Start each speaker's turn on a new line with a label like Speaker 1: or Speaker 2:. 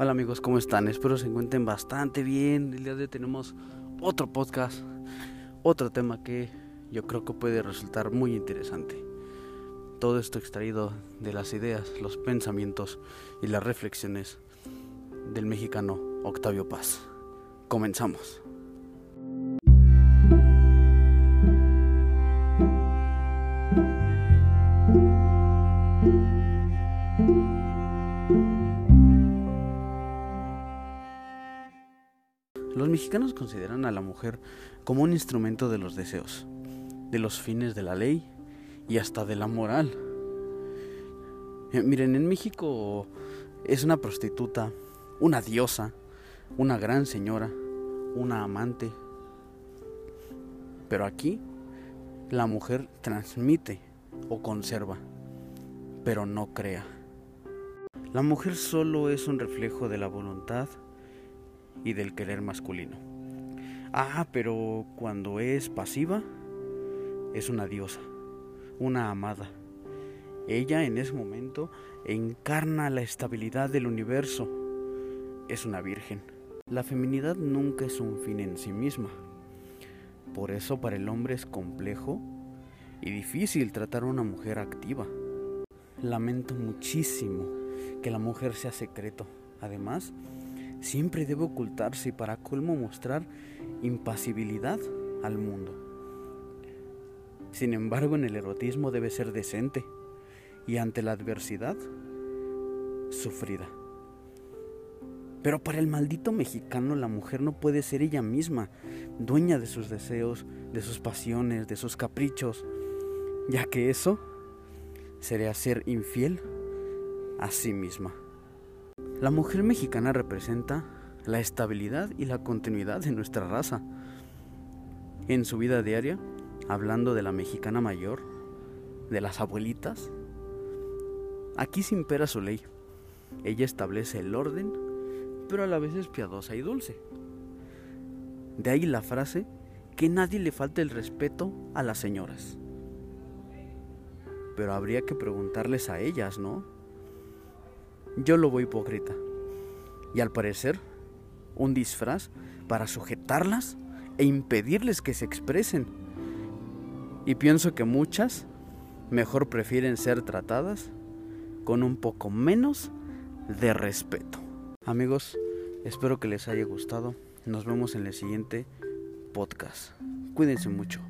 Speaker 1: Hola amigos, ¿cómo están? Espero se encuentren bastante bien. El día de hoy tenemos otro podcast, otro tema que yo creo que puede resultar muy interesante. Todo esto extraído de las ideas, los pensamientos y las reflexiones del mexicano Octavio Paz. Comenzamos. Los mexicanos consideran a la mujer como un instrumento de los deseos, de los fines de la ley y hasta de la moral. Eh, miren, en México es una prostituta, una diosa, una gran señora, una amante. Pero aquí la mujer transmite o conserva, pero no crea. La mujer solo es un reflejo de la voluntad y del querer masculino. Ah, pero cuando es pasiva, es una diosa, una amada. Ella en ese momento encarna la estabilidad del universo. Es una virgen. La feminidad nunca es un fin en sí misma. Por eso para el hombre es complejo y difícil tratar a una mujer activa. Lamento muchísimo que la mujer sea secreto. Además, siempre debe ocultarse y para colmo mostrar impasibilidad al mundo. Sin embargo, en el erotismo debe ser decente y ante la adversidad, sufrida. Pero para el maldito mexicano la mujer no puede ser ella misma, dueña de sus deseos, de sus pasiones, de sus caprichos, ya que eso sería ser infiel a sí misma. La mujer mexicana representa la estabilidad y la continuidad de nuestra raza. En su vida diaria, hablando de la mexicana mayor, de las abuelitas, aquí se impera su ley. Ella establece el orden, pero a la vez es piadosa y dulce. De ahí la frase que nadie le falte el respeto a las señoras. Pero habría que preguntarles a ellas, ¿no? Yo lo voy hipócrita. Y al parecer, un disfraz para sujetarlas e impedirles que se expresen. Y pienso que muchas mejor prefieren ser tratadas con un poco menos de respeto. Amigos, espero que les haya gustado. Nos vemos en el siguiente podcast. Cuídense mucho.